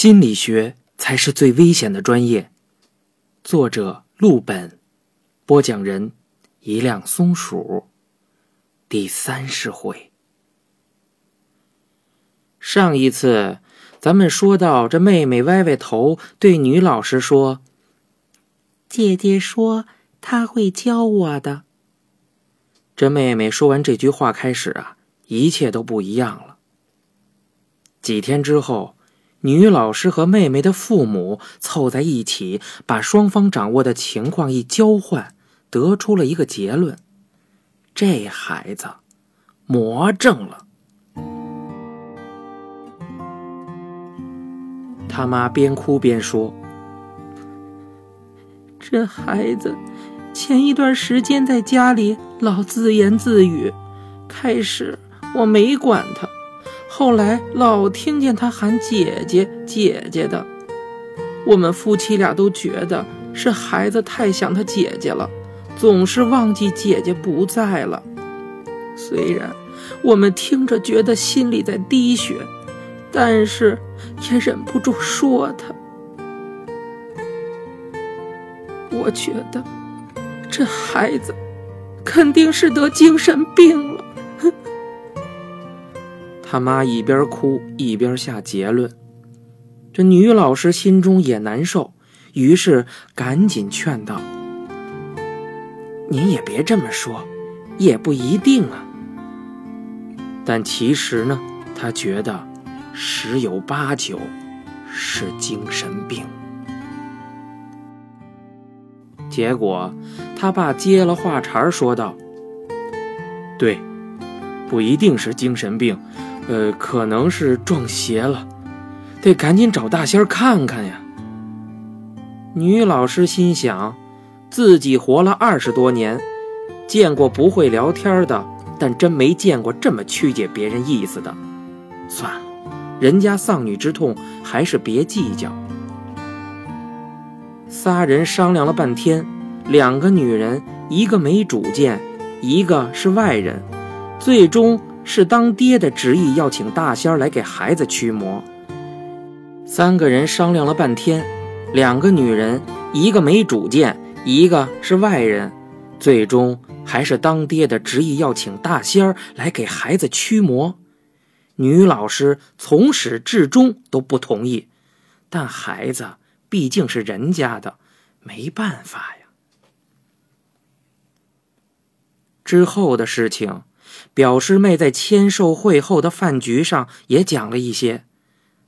心理学才是最危险的专业。作者：陆本，播讲人：一辆松鼠。第三十回。上一次咱们说到，这妹妹歪歪头对女老师说：“姐姐说她会教我的。”这妹妹说完这句话开始啊，一切都不一样了。几天之后。女老师和妹妹的父母凑在一起，把双方掌握的情况一交换，得出了一个结论：这孩子魔怔了。他妈边哭边说：“这孩子前一段时间在家里老自言自语，开始我没管他。”后来老听见他喊姐姐姐姐的，我们夫妻俩都觉得是孩子太想他姐姐了，总是忘记姐姐不在了。虽然我们听着觉得心里在滴血，但是也忍不住说他。我觉得这孩子肯定是得精神病。他妈一边哭一边下结论，这女老师心中也难受，于是赶紧劝道：“您也别这么说，也不一定啊。但其实呢，她觉得十有八九是精神病。”结果，他爸接了话茬说道：“对，不一定是精神病。”呃，可能是撞邪了，得赶紧找大仙看看呀。女老师心想，自己活了二十多年，见过不会聊天的，但真没见过这么曲解别人意思的。算了，人家丧女之痛，还是别计较。仨人商量了半天，两个女人，一个没主见，一个是外人，最终。是当爹的执意要请大仙来给孩子驱魔。三个人商量了半天，两个女人，一个没主见，一个是外人，最终还是当爹的执意要请大仙儿来给孩子驱魔。女老师从始至终都不同意，但孩子毕竟是人家的，没办法呀。之后的事情。表师妹在签售会后的饭局上也讲了一些。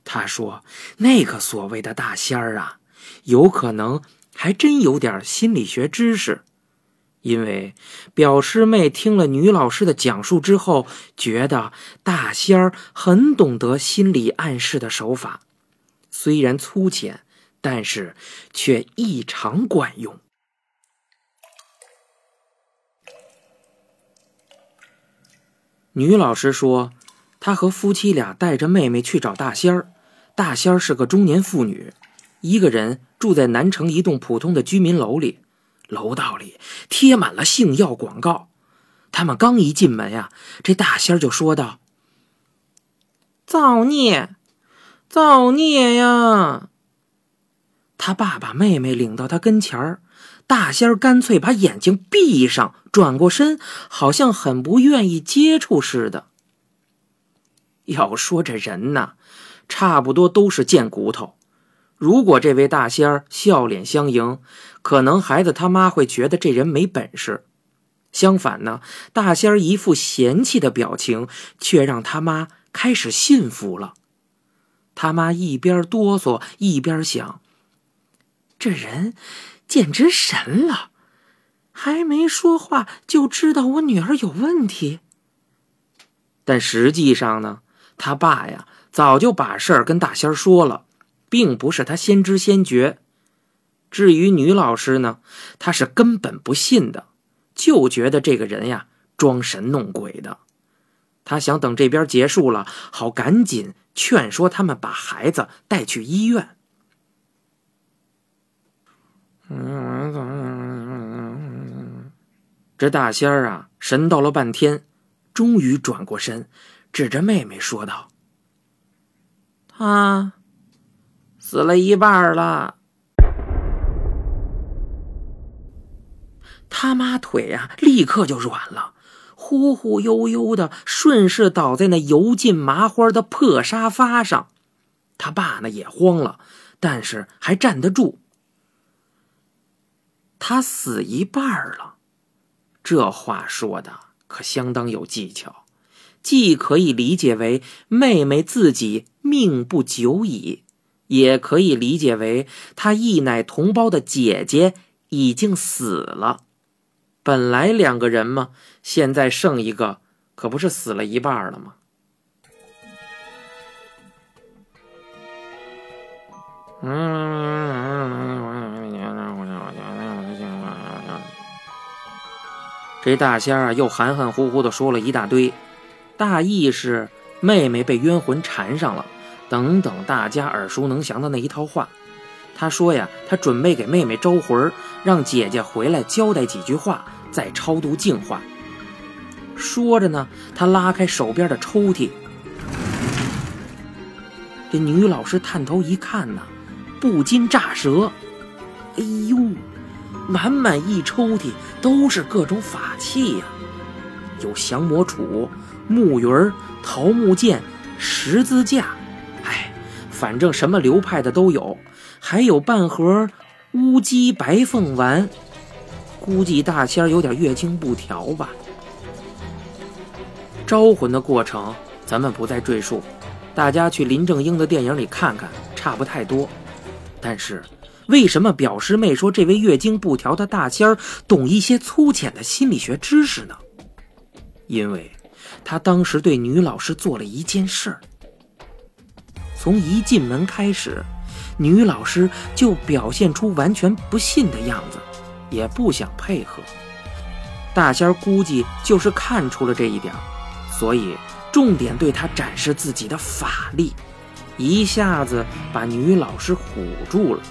她说：“那个所谓的大仙儿啊，有可能还真有点心理学知识。因为表师妹听了女老师的讲述之后，觉得大仙儿很懂得心理暗示的手法，虽然粗浅，但是却异常管用。”女老师说，她和夫妻俩带着妹妹去找大仙儿。大仙儿是个中年妇女，一个人住在南城一栋普通的居民楼里，楼道里贴满了性药广告。他们刚一进门呀，这大仙儿就说道：“造孽，造孽呀！”他爸把妹妹领到他跟前儿。大仙儿干脆把眼睛闭上，转过身，好像很不愿意接触似的。要说这人呐，差不多都是贱骨头。如果这位大仙儿笑脸相迎，可能孩子他妈会觉得这人没本事；相反呢，大仙儿一副嫌弃的表情，却让他妈开始信服了。他妈一边哆嗦一边想：这人。简直神了，还没说话就知道我女儿有问题。但实际上呢，他爸呀早就把事儿跟大仙说了，并不是他先知先觉。至于女老师呢，她是根本不信的，就觉得这个人呀装神弄鬼的。他想等这边结束了，好赶紧劝说他们把孩子带去医院。这大仙儿啊，神叨了半天，终于转过身，指着妹妹说道：“他死了一半了。他妈腿呀，立刻就软了，忽忽悠悠的顺势倒在那油尽麻花的破沙发上。他爸呢也慌了，但是还站得住。他死一半了，这话说的可相当有技巧，既可以理解为妹妹自己命不久矣，也可以理解为他一奶同胞的姐姐已经死了。本来两个人嘛，现在剩一个，可不是死了一半了吗？嗯这大仙儿，又含含糊糊的说了一大堆，大意是妹妹被冤魂缠上了，等等大家耳熟能详的那一套话。他说呀，他准备给妹妹招魂，让姐姐回来交代几句话，再超度净化。说着呢，他拉开手边的抽屉，这女老师探头一看呢。不禁炸舌，哎呦，满满一抽屉都是各种法器呀，有降魔杵、木鱼儿、桃木剑、十字架，哎，反正什么流派的都有，还有半盒乌鸡白凤丸，估计大仙儿有点月经不调吧。招魂的过程咱们不再赘述，大家去林正英的电影里看看，差不太多。但是，为什么表师妹说这位月经不调的大仙儿懂一些粗浅的心理学知识呢？因为，他当时对女老师做了一件事儿。从一进门开始，女老师就表现出完全不信的样子，也不想配合。大仙儿估计就是看出了这一点，所以重点对他展示自己的法力。一下子把女老师唬住了。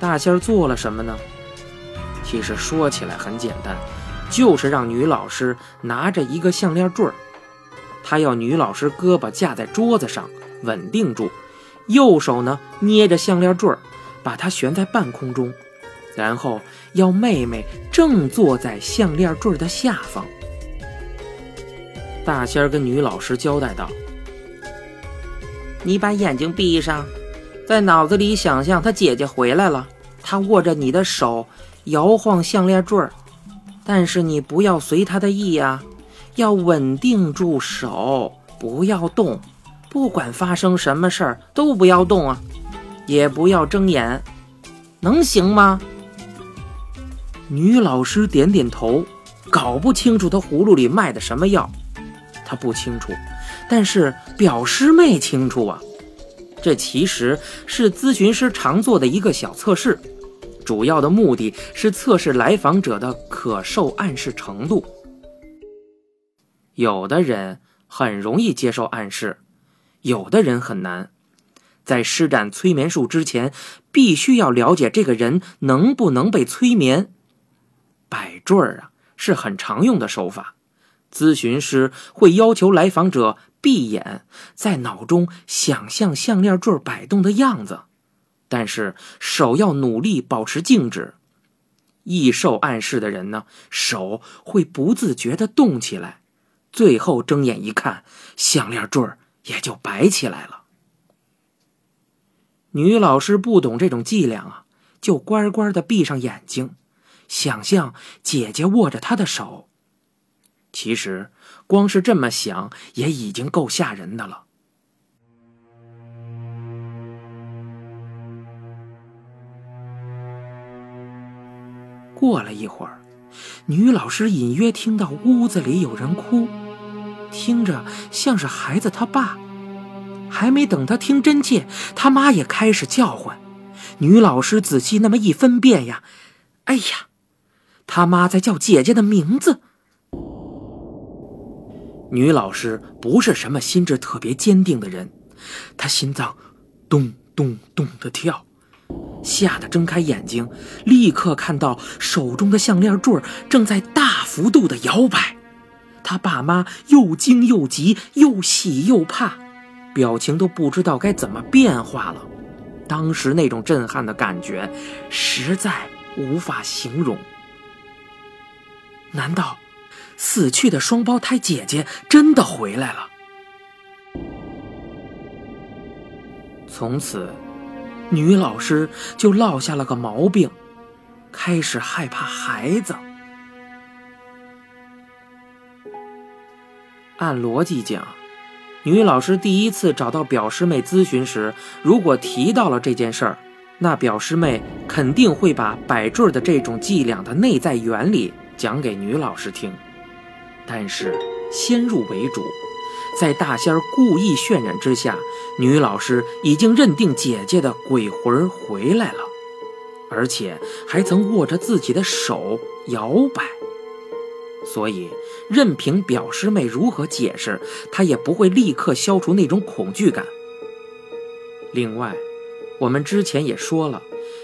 大仙儿做了什么呢？其实说起来很简单，就是让女老师拿着一个项链坠儿，他要女老师胳膊架在桌子上稳定住，右手呢捏着项链坠儿，把它悬在半空中，然后要妹妹正坐在项链坠儿的下方。大仙儿跟女老师交代道。你把眼睛闭上，在脑子里想象他姐姐回来了，他握着你的手，摇晃项链坠儿，但是你不要随他的意呀，要稳定住手，不要动，不管发生什么事儿都不要动啊，也不要睁眼，能行吗？女老师点点头，搞不清楚他葫芦里卖的什么药，她不清楚。但是表师妹清楚啊，这其实是咨询师常做的一个小测试，主要的目的是测试来访者的可受暗示程度。有的人很容易接受暗示，有的人很难。在施展催眠术之前，必须要了解这个人能不能被催眠。摆坠儿啊，是很常用的手法，咨询师会要求来访者。闭眼，在脑中想象项链坠摆动的样子，但是手要努力保持静止。易受暗示的人呢，手会不自觉地动起来，最后睁眼一看，项链坠也就摆起来了。女老师不懂这种伎俩啊，就乖乖地闭上眼睛，想象姐姐握着她的手。其实。光是这么想，也已经够吓人的了。过了一会儿，女老师隐约听到屋子里有人哭，听着像是孩子他爸。还没等他听真切，他妈也开始叫唤。女老师仔细那么一分辨呀，哎呀，他妈在叫姐姐的名字。女老师不是什么心智特别坚定的人，她心脏咚咚咚的跳，吓得睁开眼睛，立刻看到手中的项链坠正在大幅度的摇摆。他爸妈又惊又急，又喜又怕，表情都不知道该怎么变化了。当时那种震撼的感觉，实在无法形容。难道死去的双胞胎姐姐真的回来了？从此，女老师就落下了个毛病，开始害怕孩子。按逻辑讲，女老师第一次找到表师妹咨询时，如果提到了这件事儿，那表师妹肯定会把摆坠的这种伎俩的内在原理讲给女老师听。但是先入为主，在大仙儿故意渲染之下，女老师已经认定姐姐的鬼魂回来了，而且还曾握着自己的手摇摆。所以，任凭表师妹如何解释，她也不会立刻消除那种恐惧感。另外，我们之前也说了，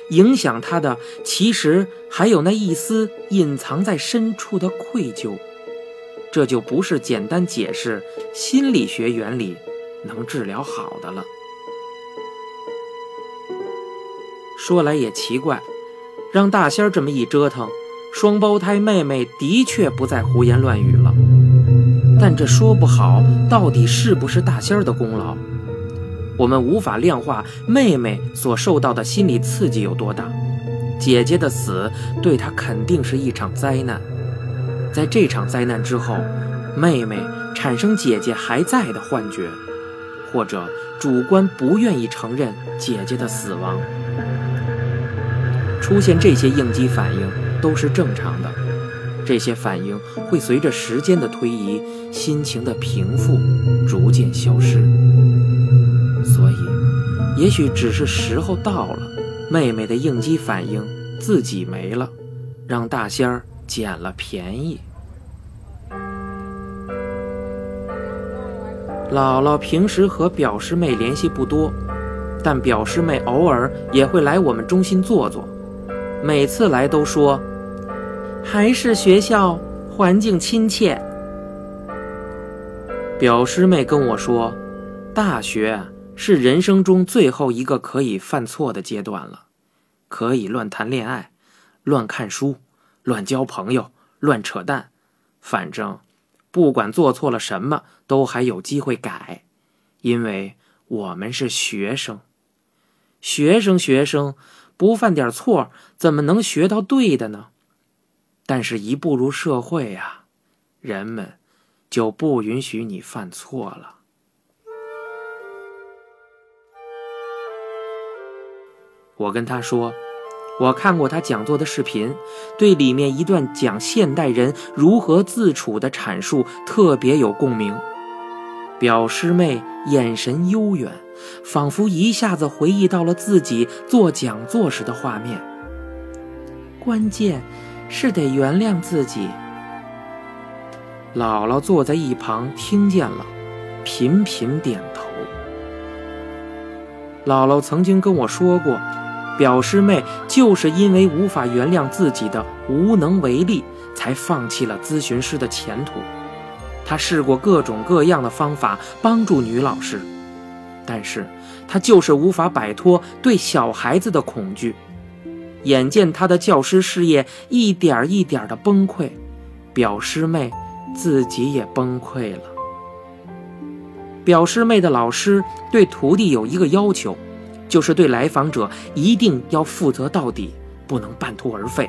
影响她的其实还有那一丝隐藏在深处的愧疚，这就不是简单解释心理学原理能治疗好的了。说来也奇怪，让大仙这么一折腾。双胞胎妹妹的确不再胡言乱语了，但这说不好到底是不是大仙的功劳。我们无法量化妹妹所受到的心理刺激有多大。姐姐的死对她肯定是一场灾难，在这场灾难之后，妹妹产生姐姐还在的幻觉，或者主观不愿意承认姐姐的死亡，出现这些应激反应。都是正常的，这些反应会随着时间的推移、心情的平复，逐渐消失。所以，也许只是时候到了，妹妹的应激反应自己没了，让大仙儿捡了便宜。姥姥平时和表师妹联系不多，但表师妹偶尔也会来我们中心坐坐，每次来都说。还是学校环境亲切。表师妹跟我说，大学是人生中最后一个可以犯错的阶段了，可以乱谈恋爱、乱看书、乱交朋友、乱扯淡，反正不管做错了什么，都还有机会改，因为我们是学生。学生学生不犯点错，怎么能学到对的呢？但是，一步入社会呀，人们就不允许你犯错了。我跟他说，我看过他讲座的视频，对里面一段讲现代人如何自处的阐述特别有共鸣。表师妹眼神悠远，仿佛一下子回忆到了自己做讲座时的画面。关键。是得原谅自己。姥姥坐在一旁听见了，频频点头。姥姥曾经跟我说过，表师妹就是因为无法原谅自己的无能为力，才放弃了咨询师的前途。她试过各种各样的方法帮助女老师，但是她就是无法摆脱对小孩子的恐惧。眼见他的教师事业一点一点的崩溃，表师妹自己也崩溃了。表师妹的老师对徒弟有一个要求，就是对来访者一定要负责到底，不能半途而废。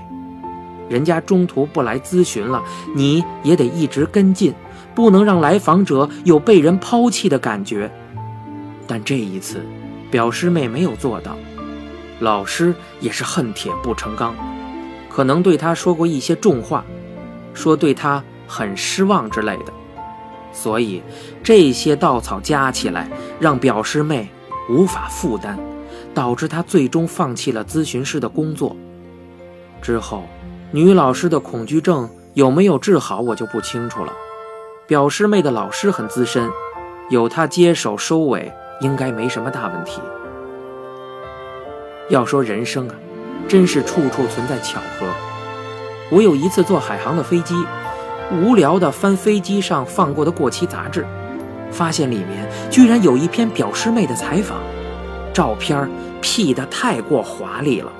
人家中途不来咨询了，你也得一直跟进，不能让来访者有被人抛弃的感觉。但这一次，表师妹没有做到。老师也是恨铁不成钢，可能对他说过一些重话，说对他很失望之类的，所以这些稻草加起来，让表师妹无法负担，导致他最终放弃了咨询师的工作。之后，女老师的恐惧症有没有治好，我就不清楚了。表师妹的老师很资深，有他接手收尾，应该没什么大问题。要说人生啊，真是处处存在巧合。我有一次坐海航的飞机，无聊的翻飞机上放过的过期杂志，发现里面居然有一篇表师妹的采访，照片 P 的太过华丽了，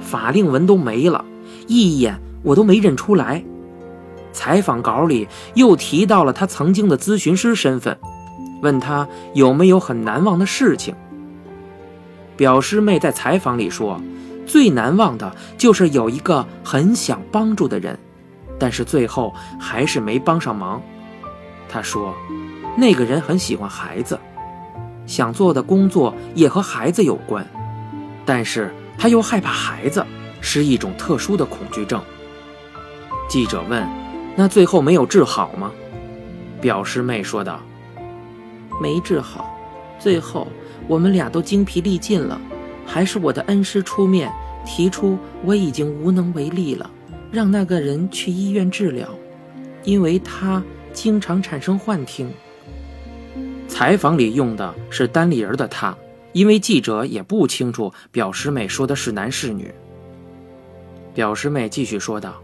法令纹都没了，一眼我都没认出来。采访稿里又提到了他曾经的咨询师身份，问他有没有很难忘的事情。表师妹在采访里说，最难忘的就是有一个很想帮助的人，但是最后还是没帮上忙。她说，那个人很喜欢孩子，想做的工作也和孩子有关，但是他又害怕孩子，是一种特殊的恐惧症。记者问：“那最后没有治好吗？”表师妹说道：“没治好，最后。”我们俩都精疲力尽了，还是我的恩师出面提出我已经无能为力了，让那个人去医院治疗，因为他经常产生幻听。采访里用的是单立人的他，因为记者也不清楚表师妹说的是男是女。表师妹继续说道：“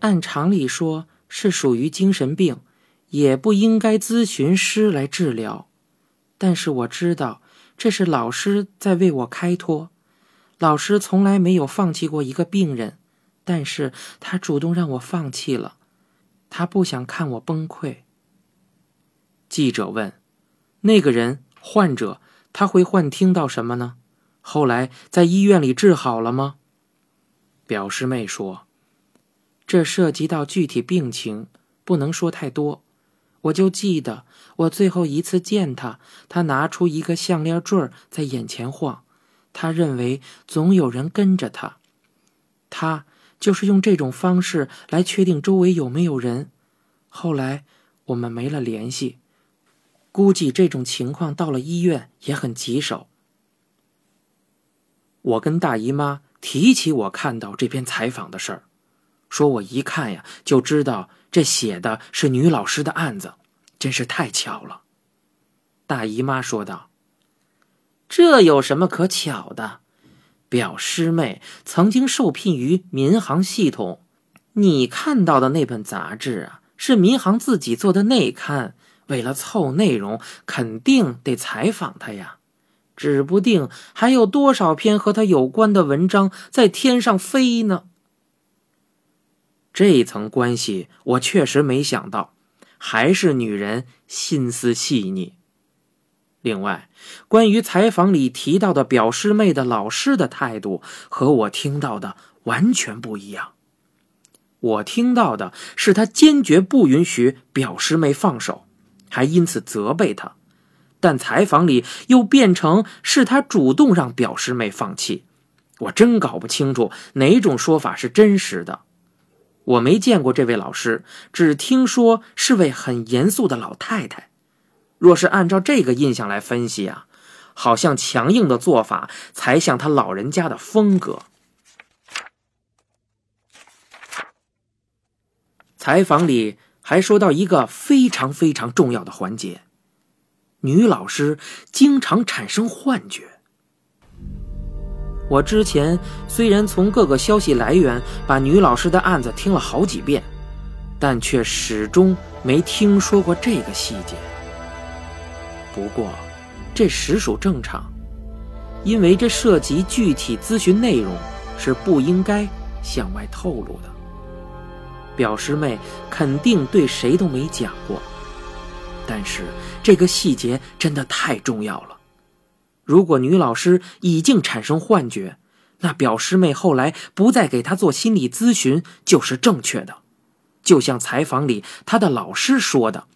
按常理说是属于精神病，也不应该咨询师来治疗。”但是我知道，这是老师在为我开脱。老师从来没有放弃过一个病人，但是他主动让我放弃了。他不想看我崩溃。记者问：“那个人患者他会幻听到什么呢？后来在医院里治好了吗？”表师妹说：“这涉及到具体病情，不能说太多。”我就记得我最后一次见他，他拿出一个项链坠在眼前晃，他认为总有人跟着他，他就是用这种方式来确定周围有没有人。后来我们没了联系，估计这种情况到了医院也很棘手。我跟大姨妈提起我看到这篇采访的事儿。说：“我一看呀，就知道这写的是女老师的案子，真是太巧了。”大姨妈说道：“这有什么可巧的？表师妹曾经受聘于民航系统，你看到的那本杂志啊，是民航自己做的内刊。为了凑内容，肯定得采访他呀，指不定还有多少篇和他有关的文章在天上飞呢。”这层关系我确实没想到，还是女人心思细腻。另外，关于采访里提到的表师妹的老师的态度和我听到的完全不一样。我听到的是他坚决不允许表师妹放手，还因此责备他，但采访里又变成是他主动让表师妹放弃。我真搞不清楚哪种说法是真实的。我没见过这位老师，只听说是位很严肃的老太太。若是按照这个印象来分析啊，好像强硬的做法才像他老人家的风格。采访里还说到一个非常非常重要的环节：女老师经常产生幻觉。我之前虽然从各个消息来源把女老师的案子听了好几遍，但却始终没听说过这个细节。不过，这实属正常，因为这涉及具体咨询内容，是不应该向外透露的。表师妹肯定对谁都没讲过，但是这个细节真的太重要了。如果女老师已经产生幻觉，那表师妹后来不再给她做心理咨询就是正确的。就像采访里她的老师说的：“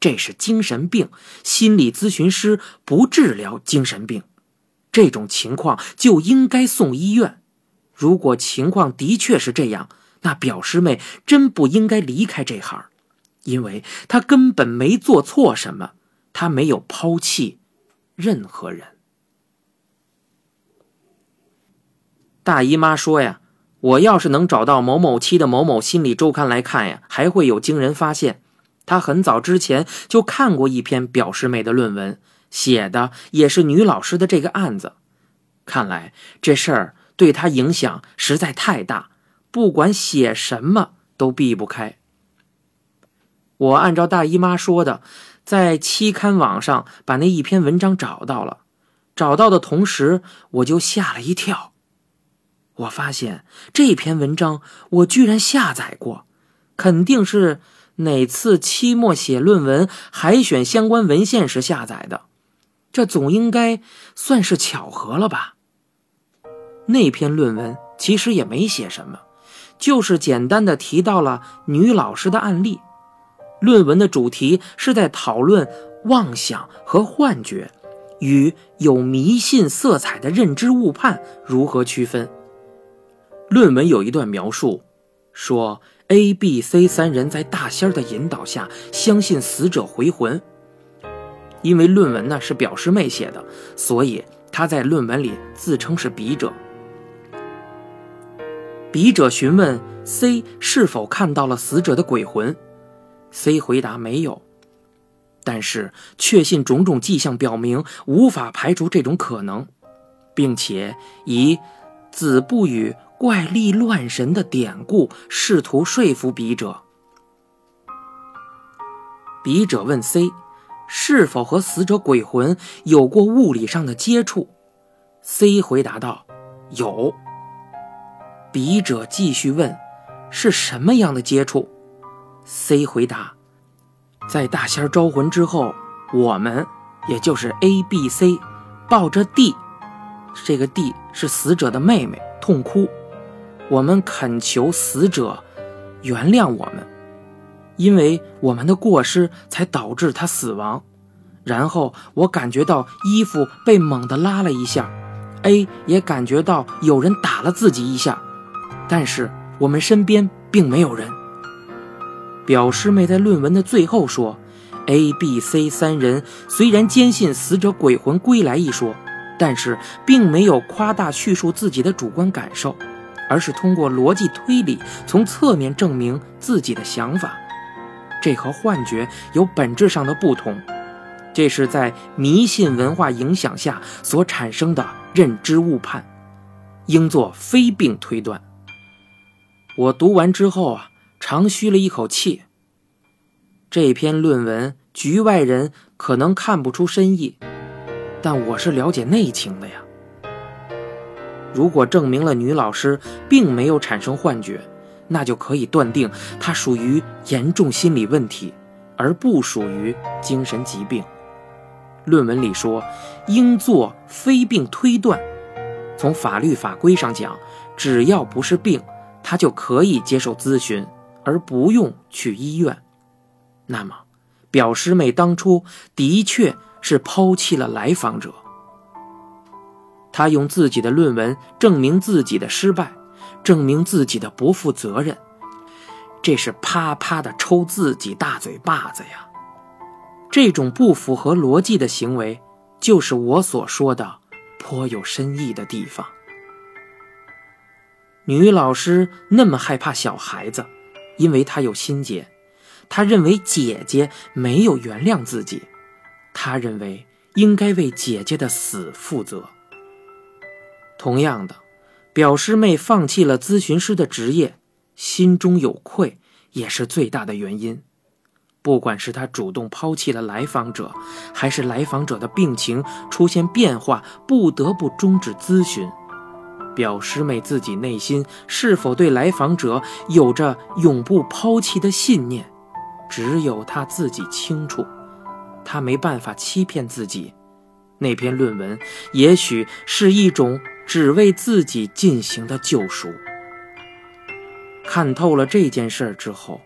这是精神病，心理咨询师不治疗精神病，这种情况就应该送医院。”如果情况的确是这样，那表师妹真不应该离开这行，因为她根本没做错什么，她没有抛弃任何人。大姨妈说呀：“我要是能找到某某期的某某心理周刊来看呀，还会有惊人发现。她很早之前就看过一篇表师妹的论文，写的也是女老师的这个案子。看来这事儿对她影响实在太大，不管写什么都避不开。我按照大姨妈说的，在期刊网上把那一篇文章找到了，找到的同时，我就吓了一跳。我发现这篇文章我居然下载过，肯定是哪次期末写论文海选相关文献时下载的。这总应该算是巧合了吧？那篇论文其实也没写什么，就是简单的提到了女老师的案例。论文的主题是在讨论妄想和幻觉与有迷信色彩的认知误判如何区分。论文有一段描述说，A、B、C 三人在大仙儿的引导下相信死者回魂。因为论文呢是表师妹写的，所以他在论文里自称是笔者。笔者询问 C 是否看到了死者的鬼魂，C 回答没有，但是确信种种迹象表明无法排除这种可能，并且以“子不语怪力乱神”的典故试图说服笔者。笔者问 C。是否和死者鬼魂有过物理上的接触？C 回答道：“有。”笔者继续问：“是什么样的接触？”C 回答：“在大仙招魂之后，我们也就是 A、B、C，抱着 D，这个 D 是死者的妹妹，痛哭。我们恳求死者原谅我们。”因为我们的过失才导致他死亡，然后我感觉到衣服被猛地拉了一下，A 也感觉到有人打了自己一下，但是我们身边并没有人。表师妹在论文的最后说，A、B、C 三人虽然坚信死者鬼魂归来一说，但是并没有夸大叙述自己的主观感受，而是通过逻辑推理从侧面证明自己的想法。这和幻觉有本质上的不同，这是在迷信文化影响下所产生的认知误判，应作非病推断。我读完之后啊，长吁了一口气。这篇论文局外人可能看不出深意，但我是了解内情的呀。如果证明了女老师并没有产生幻觉，那就可以断定，她属于严重心理问题，而不属于精神疾病。论文里说，应做非病推断。从法律法规上讲，只要不是病，他就可以接受咨询，而不用去医院。那么，表师妹当初的确是抛弃了来访者，他用自己的论文证明自己的失败。证明自己的不负责任，这是啪啪的抽自己大嘴巴子呀！这种不符合逻辑的行为，就是我所说的颇有深意的地方。女老师那么害怕小孩子，因为她有心结，她认为姐姐没有原谅自己，她认为应该为姐姐的死负责。同样的。表师妹放弃了咨询师的职业，心中有愧也是最大的原因。不管是她主动抛弃了来访者，还是来访者的病情出现变化，不得不终止咨询，表师妹自己内心是否对来访者有着永不抛弃的信念，只有她自己清楚。她没办法欺骗自己，那篇论文也许是一种。只为自己进行的救赎。看透了这件事之后，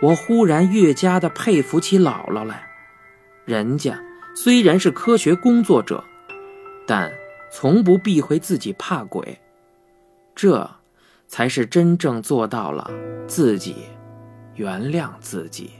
我忽然越加的佩服起姥姥来。人家虽然是科学工作者，但从不避讳自己怕鬼，这才是真正做到了自己原谅自己。